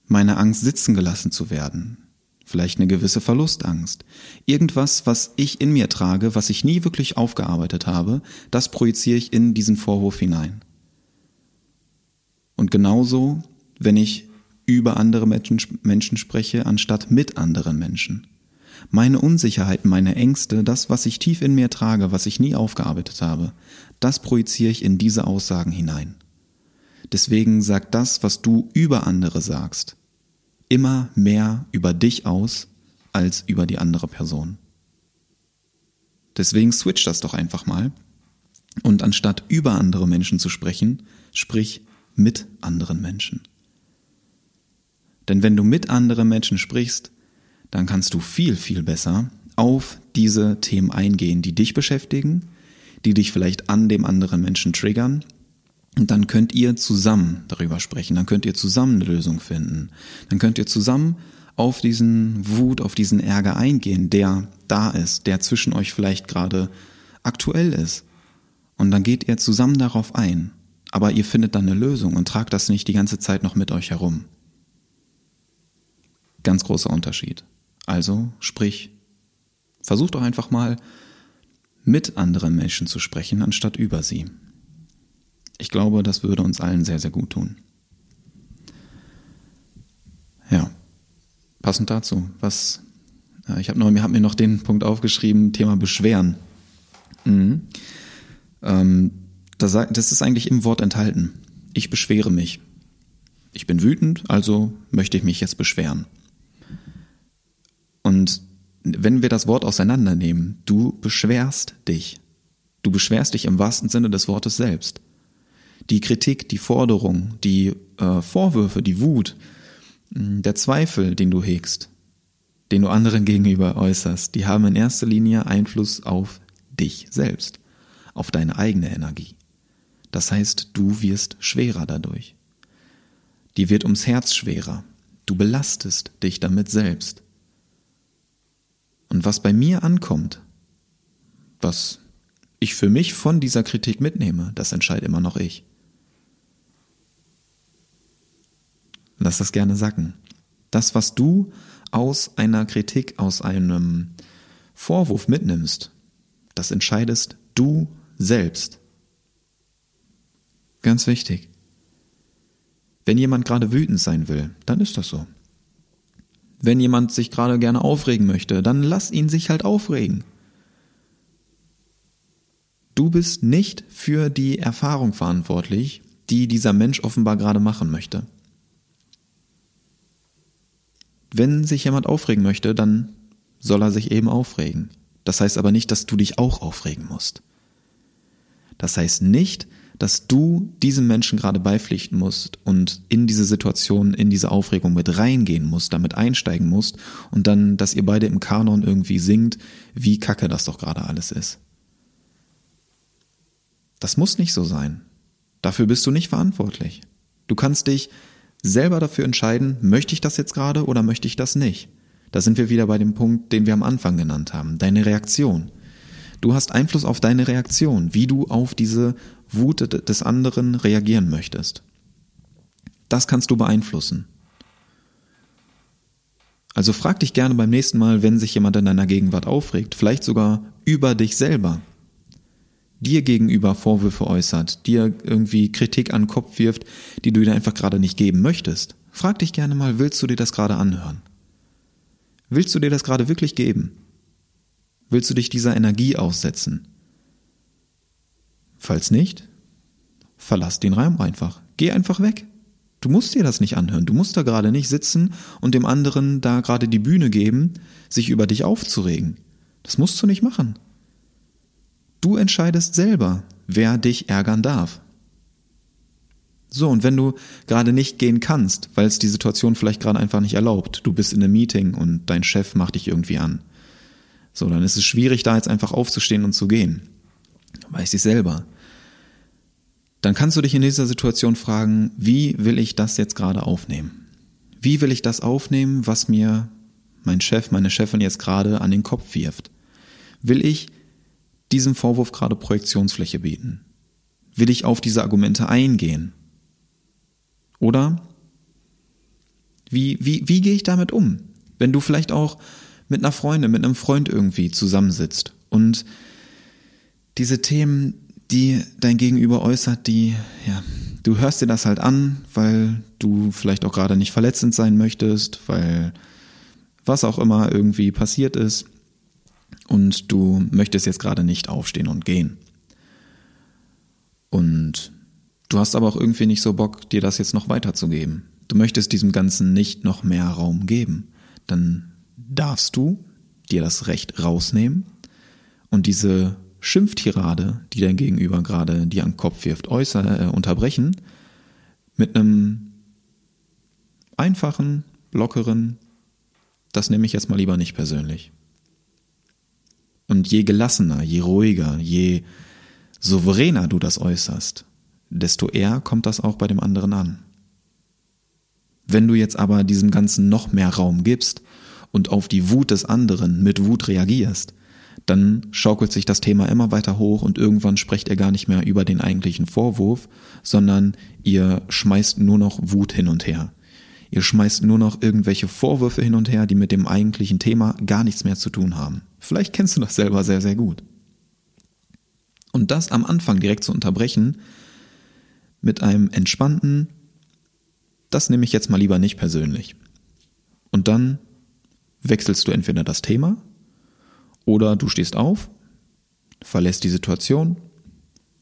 meine Angst sitzen gelassen zu werden, vielleicht eine gewisse Verlustangst, irgendwas, was ich in mir trage, was ich nie wirklich aufgearbeitet habe, das projiziere ich in diesen Vorwurf hinein. Und genauso, wenn ich über andere Menschen, Menschen spreche, anstatt mit anderen Menschen. Meine Unsicherheiten, meine Ängste, das, was ich tief in mir trage, was ich nie aufgearbeitet habe, das projiziere ich in diese Aussagen hinein. Deswegen sag das, was du über andere sagst, immer mehr über dich aus als über die andere Person. Deswegen switch das doch einfach mal und anstatt über andere Menschen zu sprechen, sprich mit anderen Menschen. Denn wenn du mit anderen Menschen sprichst, dann kannst du viel, viel besser auf diese Themen eingehen, die dich beschäftigen, die dich vielleicht an dem anderen Menschen triggern und dann könnt ihr zusammen darüber sprechen, dann könnt ihr zusammen eine Lösung finden. Dann könnt ihr zusammen auf diesen Wut, auf diesen Ärger eingehen, der da ist, der zwischen euch vielleicht gerade aktuell ist. Und dann geht ihr zusammen darauf ein. Aber ihr findet dann eine Lösung und tragt das nicht die ganze Zeit noch mit euch herum. Ganz großer Unterschied. Also sprich, versucht doch einfach mal mit anderen Menschen zu sprechen, anstatt über sie. Ich glaube, das würde uns allen sehr, sehr gut tun. Ja, passend dazu, was äh, ich habe mir hab mir noch den Punkt aufgeschrieben, Thema Beschweren. Mhm. Ähm, das, das ist eigentlich im Wort enthalten. Ich beschwere mich. Ich bin wütend, also möchte ich mich jetzt beschweren. Und wenn wir das Wort auseinandernehmen, du beschwerst dich. Du beschwerst dich im wahrsten Sinne des Wortes selbst die Kritik, die Forderung, die äh, Vorwürfe, die Wut, der Zweifel, den du hegst, den du anderen gegenüber äußerst, die haben in erster Linie Einfluss auf dich selbst, auf deine eigene Energie. Das heißt, du wirst schwerer dadurch. Die wird ums Herz schwerer. Du belastest dich damit selbst. Und was bei mir ankommt, was ich für mich von dieser Kritik mitnehme, das entscheide immer noch ich. Lass das gerne sacken. Das, was du aus einer Kritik, aus einem Vorwurf mitnimmst, das entscheidest du selbst. Ganz wichtig. Wenn jemand gerade wütend sein will, dann ist das so. Wenn jemand sich gerade gerne aufregen möchte, dann lass ihn sich halt aufregen. Du bist nicht für die Erfahrung verantwortlich, die dieser Mensch offenbar gerade machen möchte. wenn sich jemand aufregen möchte, dann soll er sich eben aufregen. Das heißt aber nicht, dass du dich auch aufregen musst. Das heißt nicht, dass du diesem Menschen gerade beipflichten musst und in diese Situation, in diese Aufregung mit reingehen musst, damit einsteigen musst und dann, dass ihr beide im Kanon irgendwie singt, wie kacke das doch gerade alles ist. Das muss nicht so sein. Dafür bist du nicht verantwortlich. Du kannst dich selber dafür entscheiden, möchte ich das jetzt gerade oder möchte ich das nicht. Da sind wir wieder bei dem Punkt, den wir am Anfang genannt haben, deine Reaktion. Du hast Einfluss auf deine Reaktion, wie du auf diese Wut des anderen reagieren möchtest. Das kannst du beeinflussen. Also frag dich gerne beim nächsten Mal, wenn sich jemand in deiner Gegenwart aufregt, vielleicht sogar über dich selber, dir gegenüber Vorwürfe äußert, dir irgendwie Kritik an den Kopf wirft, die du dir einfach gerade nicht geben möchtest. Frag dich gerne mal, willst du dir das gerade anhören? Willst du dir das gerade wirklich geben? Willst du dich dieser Energie aussetzen? Falls nicht, verlass den Raum einfach. Geh einfach weg. Du musst dir das nicht anhören. Du musst da gerade nicht sitzen und dem anderen da gerade die Bühne geben, sich über dich aufzuregen. Das musst du nicht machen. Du entscheidest selber, wer dich ärgern darf. So, und wenn du gerade nicht gehen kannst, weil es die Situation vielleicht gerade einfach nicht erlaubt, du bist in einem Meeting und dein Chef macht dich irgendwie an. So, dann ist es schwierig, da jetzt einfach aufzustehen und zu gehen. Weiß ich selber dann kannst du dich in dieser Situation fragen, wie will ich das jetzt gerade aufnehmen? Wie will ich das aufnehmen, was mir mein Chef, meine Chefin jetzt gerade an den Kopf wirft? Will ich diesem Vorwurf gerade Projektionsfläche bieten? Will ich auf diese Argumente eingehen? Oder wie, wie, wie gehe ich damit um? Wenn du vielleicht auch mit einer Freundin, mit einem Freund irgendwie zusammensitzt und diese Themen die dein Gegenüber äußert, die, ja, du hörst dir das halt an, weil du vielleicht auch gerade nicht verletzend sein möchtest, weil was auch immer irgendwie passiert ist und du möchtest jetzt gerade nicht aufstehen und gehen. Und du hast aber auch irgendwie nicht so Bock, dir das jetzt noch weiterzugeben. Du möchtest diesem Ganzen nicht noch mehr Raum geben. Dann darfst du dir das Recht rausnehmen und diese Schimpftirade, die dein Gegenüber gerade dir an den Kopf wirft, äußer, äh, unterbrechen mit einem einfachen, lockeren, das nehme ich jetzt mal lieber nicht persönlich. Und je gelassener, je ruhiger, je souveräner du das äußerst, desto eher kommt das auch bei dem anderen an. Wenn du jetzt aber diesem Ganzen noch mehr Raum gibst und auf die Wut des anderen mit Wut reagierst, dann schaukelt sich das Thema immer weiter hoch und irgendwann sprecht ihr gar nicht mehr über den eigentlichen Vorwurf, sondern ihr schmeißt nur noch Wut hin und her. Ihr schmeißt nur noch irgendwelche Vorwürfe hin und her, die mit dem eigentlichen Thema gar nichts mehr zu tun haben. Vielleicht kennst du das selber sehr, sehr gut. Und das am Anfang direkt zu unterbrechen mit einem entspannten, das nehme ich jetzt mal lieber nicht persönlich. Und dann wechselst du entweder das Thema oder du stehst auf, verlässt die Situation,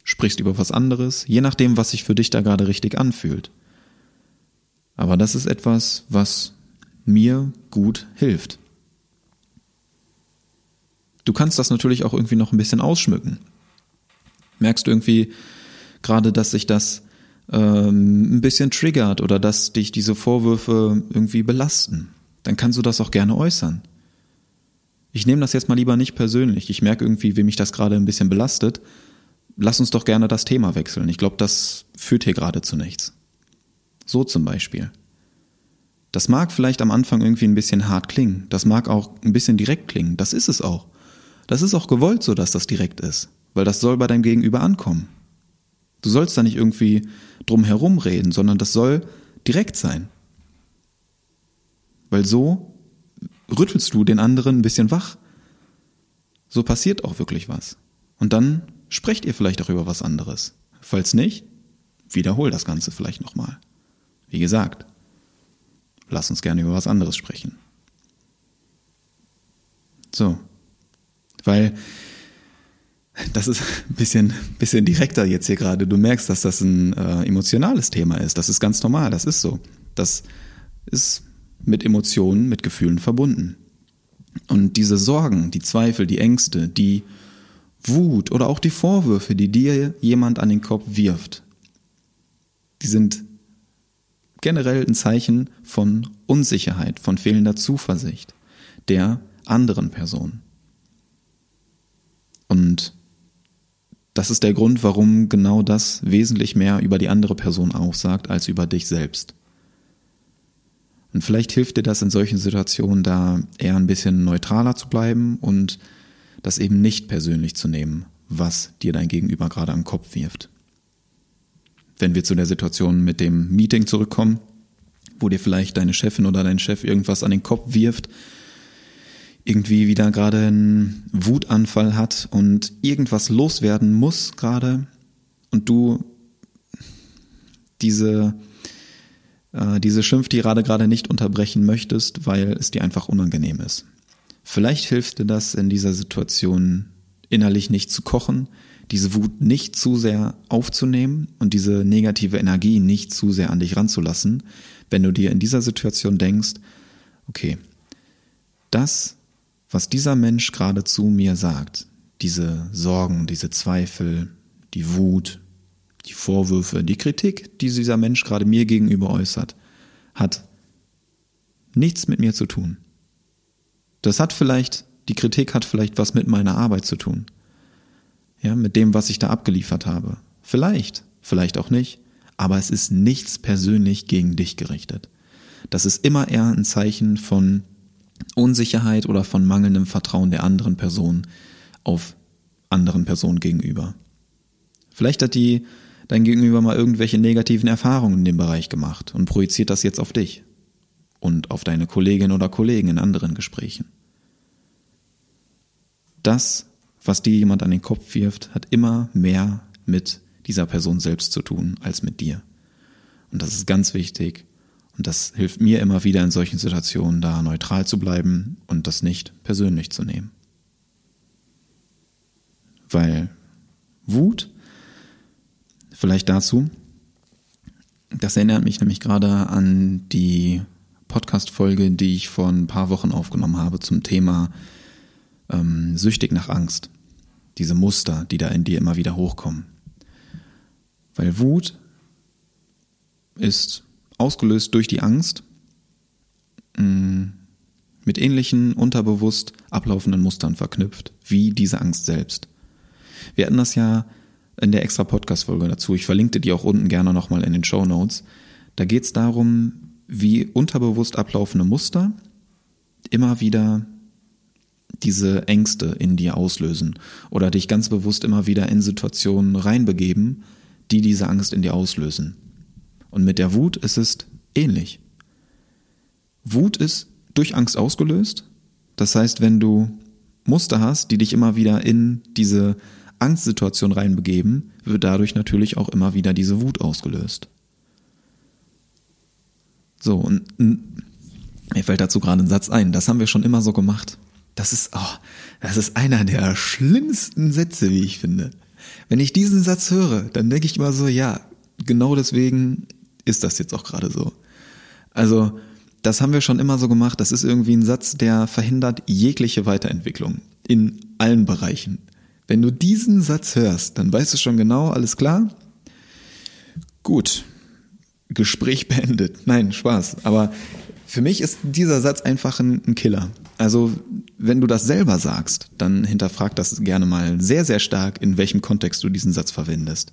sprichst über was anderes, je nachdem, was sich für dich da gerade richtig anfühlt. Aber das ist etwas, was mir gut hilft. Du kannst das natürlich auch irgendwie noch ein bisschen ausschmücken. Merkst du irgendwie gerade, dass sich das ähm, ein bisschen triggert oder dass dich diese Vorwürfe irgendwie belasten, dann kannst du das auch gerne äußern ich nehme das jetzt mal lieber nicht persönlich. Ich merke irgendwie, wie mich das gerade ein bisschen belastet. Lass uns doch gerne das Thema wechseln. Ich glaube, das führt hier gerade zu nichts. So zum Beispiel. Das mag vielleicht am Anfang irgendwie ein bisschen hart klingen. Das mag auch ein bisschen direkt klingen. Das ist es auch. Das ist auch gewollt so, dass das direkt ist. Weil das soll bei deinem Gegenüber ankommen. Du sollst da nicht irgendwie drum herum reden, sondern das soll direkt sein. Weil so rüttelst du den anderen ein bisschen wach. So passiert auch wirklich was. Und dann sprecht ihr vielleicht auch über was anderes. Falls nicht, wiederhol das Ganze vielleicht nochmal. Wie gesagt, lass uns gerne über was anderes sprechen. So. Weil das ist ein bisschen, bisschen direkter jetzt hier gerade. Du merkst, dass das ein äh, emotionales Thema ist. Das ist ganz normal. Das ist so. Das ist mit Emotionen, mit Gefühlen verbunden. Und diese Sorgen, die Zweifel, die Ängste, die Wut oder auch die Vorwürfe, die dir jemand an den Kopf wirft, die sind generell ein Zeichen von Unsicherheit, von fehlender Zuversicht der anderen Person. Und das ist der Grund, warum genau das wesentlich mehr über die andere Person aussagt als über dich selbst. Und vielleicht hilft dir das in solchen Situationen da eher ein bisschen neutraler zu bleiben und das eben nicht persönlich zu nehmen, was dir dein Gegenüber gerade am Kopf wirft. Wenn wir zu der Situation mit dem Meeting zurückkommen, wo dir vielleicht deine Chefin oder dein Chef irgendwas an den Kopf wirft, irgendwie wieder gerade einen Wutanfall hat und irgendwas loswerden muss gerade und du diese äh, diese Schimpftirade gerade nicht unterbrechen möchtest, weil es dir einfach unangenehm ist. Vielleicht hilft dir das in dieser Situation innerlich nicht zu kochen, diese Wut nicht zu sehr aufzunehmen und diese negative Energie nicht zu sehr an dich ranzulassen, wenn du dir in dieser Situation denkst, okay, das, was dieser Mensch gerade zu mir sagt, diese Sorgen, diese Zweifel, die Wut, die Vorwürfe, die Kritik, die dieser Mensch gerade mir gegenüber äußert, hat nichts mit mir zu tun. Das hat vielleicht, die Kritik hat vielleicht was mit meiner Arbeit zu tun. Ja, mit dem, was ich da abgeliefert habe. Vielleicht, vielleicht auch nicht, aber es ist nichts persönlich gegen dich gerichtet. Das ist immer eher ein Zeichen von Unsicherheit oder von mangelndem Vertrauen der anderen Person auf anderen Personen gegenüber. Vielleicht hat die dein Gegenüber mal irgendwelche negativen Erfahrungen in dem Bereich gemacht und projiziert das jetzt auf dich und auf deine Kollegin oder Kollegen in anderen Gesprächen. Das, was dir jemand an den Kopf wirft, hat immer mehr mit dieser Person selbst zu tun als mit dir. Und das ist ganz wichtig. Und das hilft mir immer wieder in solchen Situationen, da neutral zu bleiben und das nicht persönlich zu nehmen. Weil Wut, vielleicht dazu, das erinnert mich nämlich gerade an die Podcast-Folge, die ich vor ein paar Wochen aufgenommen habe zum Thema ähm, süchtig nach Angst. Diese Muster, die da in dir immer wieder hochkommen. Weil Wut ist ausgelöst durch die Angst mh, mm, mit ähnlichen unterbewusst ablaufenden Mustern verknüpft, wie diese Angst selbst. Wir hatten das ja in der extra Podcast-Folge dazu. Ich verlinkte die auch unten gerne nochmal in den Show Notes. Da geht es darum, wie unterbewusst ablaufende Muster immer wieder diese Ängste in dir auslösen oder dich ganz bewusst immer wieder in Situationen reinbegeben, die diese Angst in dir auslösen. Und mit der Wut ist es ähnlich. Wut ist durch Angst ausgelöst. Das heißt, wenn du Muster hast, die dich immer wieder in diese Angstsituation reinbegeben, wird dadurch natürlich auch immer wieder diese Wut ausgelöst. So, und mir fällt dazu gerade ein Satz ein. Das haben wir schon immer so gemacht. Das ist, oh, das ist einer der schlimmsten Sätze, wie ich finde. Wenn ich diesen Satz höre, dann denke ich immer so, ja, genau deswegen ist das jetzt auch gerade so. Also, das haben wir schon immer so gemacht. Das ist irgendwie ein Satz, der verhindert jegliche Weiterentwicklung in allen Bereichen. Wenn du diesen Satz hörst, dann weißt du schon genau, alles klar? Gut. Gespräch [LAUGHS] beendet. Nein, Spaß. Aber für mich ist dieser Satz einfach ein, Killer. Also, wenn du das selber sagst, dann hinterfrag das gerne mal sehr, sehr stark, in welchem Kontext du diesen Satz verwendest.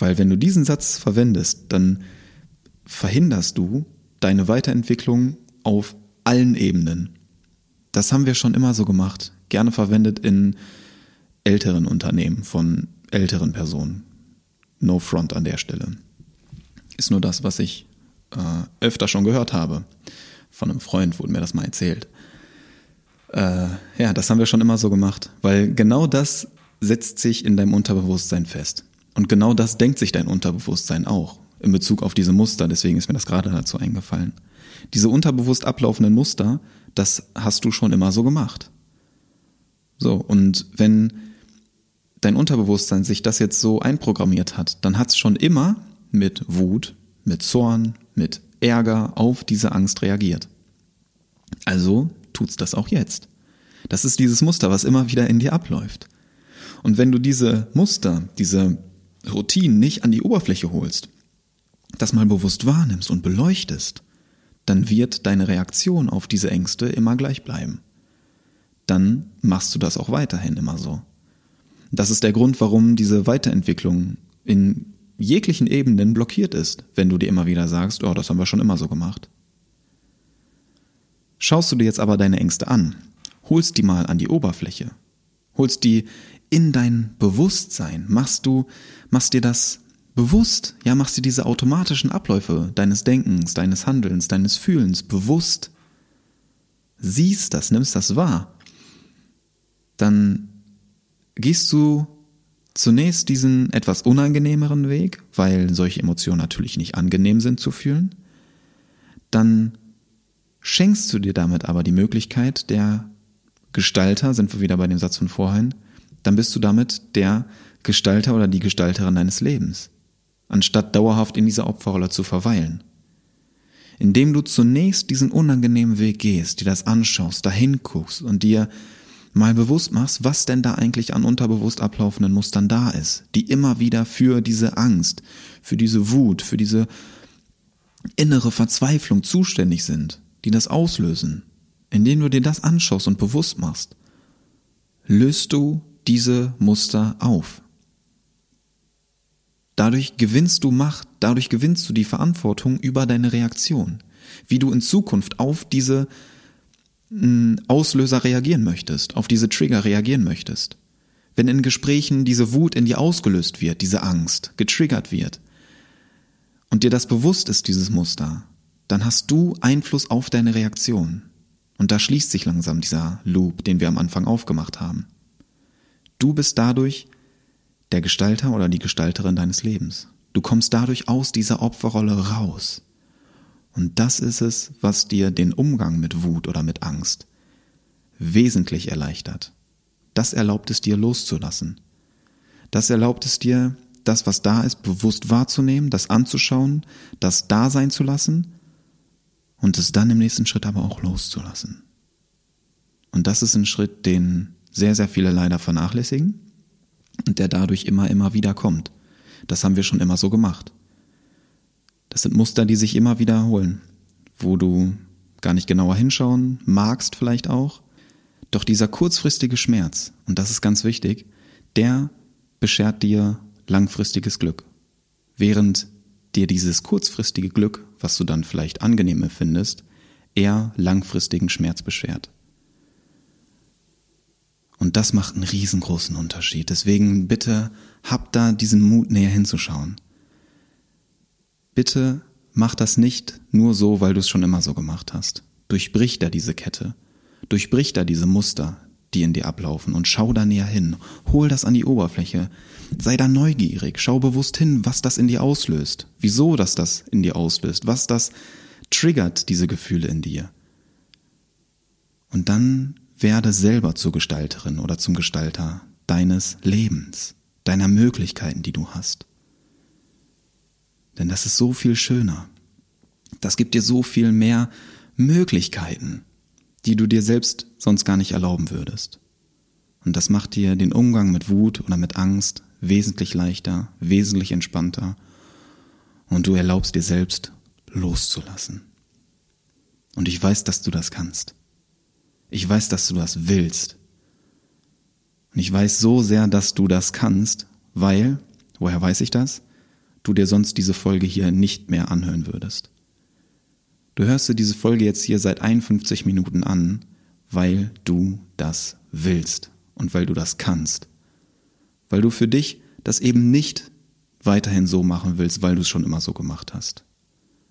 Weil wenn du diesen Satz verwendest, dann verhinderst du deine Weiterentwicklung auf allen Ebenen. Das haben wir schon immer so gemacht. Gerne verwendet in älteren Unternehmen von älteren Personen. No front an der Stelle. Ist nur das, was ich äh, öfter schon gehört habe. Von einem Freund wurde mir das mal erzählt. Äh, ja, das haben wir schon immer so gemacht, weil genau das setzt sich in deinem Unterbewusstsein fest. Und genau das denkt sich dein Unterbewusstsein auch in Bezug auf diese Muster. Deswegen ist mir das gerade dazu eingefallen. Diese unterbewusst ablaufenden Muster, das hast du schon immer so gemacht. So, und wenn dein Unterbewusstsein sich das jetzt so einprogrammiert hat, dann hat es schon immer mit Wut, mit Zorn, mit Ärger auf diese Angst reagiert. Also tut's das auch jetzt. Das ist dieses Muster, was immer wieder in dir abläuft. Und wenn du diese Muster, diese Routinen nicht an die Oberfläche holst, das mal bewusst wahrnimmst und beleuchtest, dann wird deine Reaktion auf diese Ängste immer gleich bleiben. Dann machst du das auch weiterhin immer so. Das ist der Grund, warum diese Weiterentwicklung in jeglichen Ebenen blockiert ist, wenn du dir immer wieder sagst, oh, das haben wir schon immer so gemacht. Schaust du dir jetzt aber deine Ängste an, holst die mal an die Oberfläche, holst die in dein Bewusstsein, machst du, machst dir das bewusst, ja, machst dir diese automatischen Abläufe deines Denkens, deines Handelns, deines Fühlens bewusst, siehst das, nimmst das wahr, dann gehst du zunächst diesen etwas unangenehmeren Weg, weil solche Emotionen natürlich nicht angenehm sind zu fühlen, dann schenkst du dir damit aber die Möglichkeit der Gestalter, sind wir wieder bei dem Satz von vorhin, dann bist du damit der Gestalter oder die Gestalterin deines Lebens, anstatt dauerhaft in dieser Opferrolle zu verweilen. Indem du zunächst diesen unangenehmen Weg gehst, dir das anschaust, dahin guckst und dir mal bewusst machst, was denn da eigentlich an unterbewusst ablaufenden Mustern da ist, die immer wieder für diese Angst, für diese Wut, für diese innere Verzweiflung zuständig sind, die das auslösen. Indem du dir das anschaust und bewusst machst, löst du diese Muster auf. Dadurch gewinnst du Macht, dadurch gewinnst du die Verantwortung über deine Reaktion, wie du in Zukunft auf diese Auslöser reagieren möchtest, auf diese Trigger reagieren möchtest. Wenn in Gesprächen diese Wut in dir ausgelöst wird, diese Angst, getriggert wird, und dir das bewusst ist, dieses Muster, dann hast du Einfluss auf deine Reaktion. Und da schließt sich langsam dieser Loop, den wir am Anfang aufgemacht haben. Du bist dadurch der Gestalter oder die Gestalterin deines Lebens. Du kommst dadurch aus dieser Opferrolle raus. Und das ist es, was dir den Umgang mit Wut oder mit Angst wesentlich erleichtert. Das erlaubt es dir loszulassen. Das erlaubt es dir, das, was da ist, bewusst wahrzunehmen, das anzuschauen, das da sein zu lassen und es dann im nächsten Schritt aber auch loszulassen. Und das ist ein Schritt, den sehr, sehr viele leider vernachlässigen und der dadurch immer, immer wieder kommt. Das haben wir schon immer so gemacht. Das sind Muster, die sich immer wiederholen, wo du gar nicht genauer hinschauen magst vielleicht auch. Doch dieser kurzfristige Schmerz, und das ist ganz wichtig, der beschert dir langfristiges Glück. Während dir dieses kurzfristige Glück, was du dann vielleicht angenehm empfindest, eher langfristigen Schmerz beschert. Und das macht einen riesengroßen Unterschied. Deswegen bitte hab da diesen Mut näher hinzuschauen bitte mach das nicht nur so, weil du es schon immer so gemacht hast. Durchbrich da diese Kette. Durchbrich da diese Muster, die in dir ablaufen und schau da näher hin. Hol das an die Oberfläche. Sei da neugierig. Schau bewusst hin, was das in dir auslöst. Wieso das das in dir auslöst. Was das triggert, diese Gefühle in dir. Und dann werde selber zur Gestalterin oder zum Gestalter deines Lebens, deiner Möglichkeiten, die du hast. Denn das ist so viel schöner. Das gibt dir so viel mehr Möglichkeiten, die du dir selbst sonst gar nicht erlauben würdest. Und das macht dir den Umgang mit Wut oder mit Angst wesentlich leichter, wesentlich entspannter. Und du erlaubst dir selbst loszulassen. Und ich weiß, dass du das kannst. Ich weiß, dass du das willst. Und ich weiß so sehr, dass du das kannst, weil, woher weiß ich das? Du dir sonst diese Folge hier nicht mehr anhören würdest. Du hörst dir diese Folge jetzt hier seit 51 Minuten an, weil du das willst und weil du das kannst. Weil du für dich das eben nicht weiterhin so machen willst, weil du es schon immer so gemacht hast.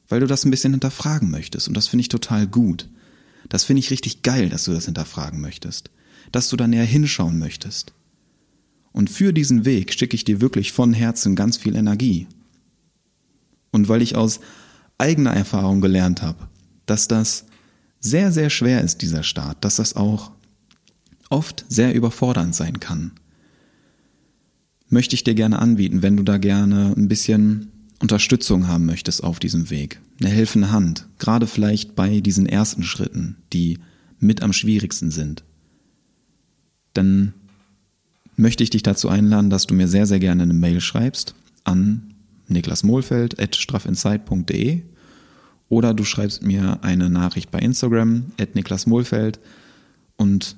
Weil du das ein bisschen hinterfragen möchtest und das finde ich total gut. Das finde ich richtig geil, dass du das hinterfragen möchtest. Dass du da näher hinschauen möchtest. Und für diesen Weg schicke ich dir wirklich von Herzen ganz viel Energie. Und weil ich aus eigener Erfahrung gelernt habe, dass das sehr, sehr schwer ist, dieser Start, dass das auch oft sehr überfordernd sein kann, möchte ich dir gerne anbieten, wenn du da gerne ein bisschen Unterstützung haben möchtest auf diesem Weg, eine helfende Hand, gerade vielleicht bei diesen ersten Schritten, die mit am schwierigsten sind, dann möchte ich dich dazu einladen, dass du mir sehr, sehr gerne eine Mail schreibst an niklasmohlfeld.straffinsight.de oder du schreibst mir eine Nachricht bei Instagram at niklasmohlfeld und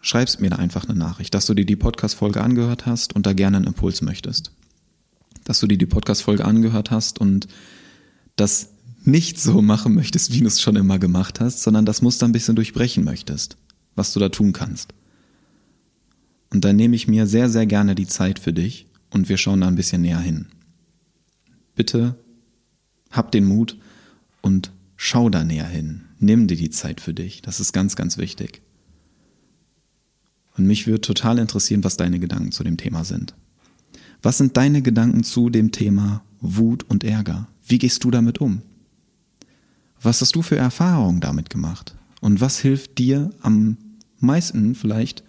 schreibst mir da einfach eine Nachricht, dass du dir die Podcast-Folge angehört hast und da gerne einen Impuls möchtest. Dass du dir die Podcast-Folge angehört hast und das nicht so machen möchtest, wie du es schon immer gemacht hast, sondern das Muster ein bisschen durchbrechen möchtest, was du da tun kannst. Und dann nehme ich mir sehr, sehr gerne die Zeit für dich und wir schauen da ein bisschen näher hin. Bitte hab den Mut und schau da näher hin. Nimm dir die Zeit für dich. Das ist ganz, ganz wichtig. Und mich würde total interessieren, was deine Gedanken zu dem Thema sind. Was sind deine Gedanken zu dem Thema Wut und Ärger? Wie gehst du damit um? Was hast du für Erfahrungen damit gemacht? Und was hilft dir am meisten vielleicht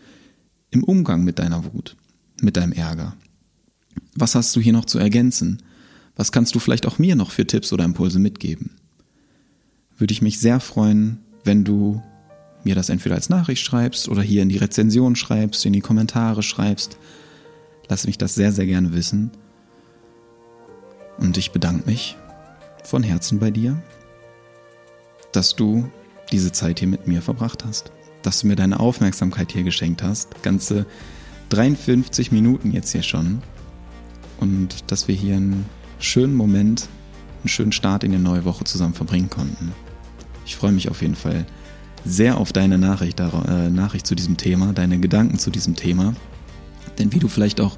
im Umgang mit deiner Wut, mit deinem Ärger? Was hast du hier noch zu ergänzen? Was kannst du vielleicht auch mir noch für Tipps oder Impulse mitgeben? Würde ich mich sehr freuen, wenn du mir das entweder als Nachricht schreibst oder hier in die Rezension schreibst, in die Kommentare schreibst. Lass mich das sehr, sehr gerne wissen. Und ich bedanke mich von Herzen bei dir, dass du diese Zeit hier mit mir verbracht hast, dass du mir deine Aufmerksamkeit hier geschenkt hast. Ganze 53 Minuten jetzt hier schon. Und dass wir hier einen schönen Moment, einen schönen Start in die neue Woche zusammen verbringen konnten. Ich freue mich auf jeden Fall sehr auf deine Nachricht, äh, Nachricht zu diesem Thema, deine Gedanken zu diesem Thema. Denn wie du vielleicht auch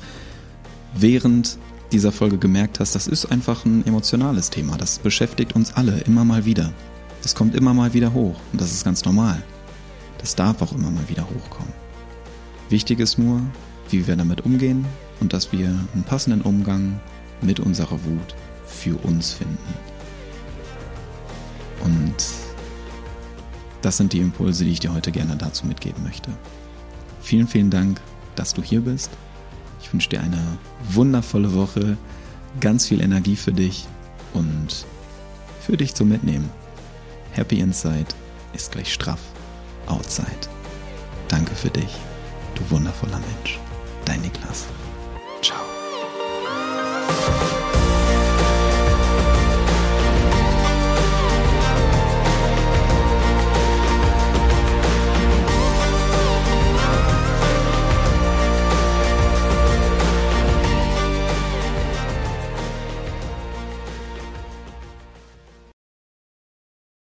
während dieser Folge gemerkt hast, das ist einfach ein emotionales Thema. Das beschäftigt uns alle immer mal wieder. Das kommt immer mal wieder hoch und das ist ganz normal. Das darf auch immer mal wieder hochkommen. Wichtig ist nur, wie wir damit umgehen und dass wir einen passenden Umgang mit unserer Wut für uns finden. Und das sind die Impulse, die ich dir heute gerne dazu mitgeben möchte. Vielen, vielen Dank, dass du hier bist. Ich wünsche dir eine wundervolle Woche, ganz viel Energie für dich und für dich zum Mitnehmen. Happy Inside ist gleich straff Outside. Danke für dich, du wundervoller Mensch. Dein Niklas. Bye.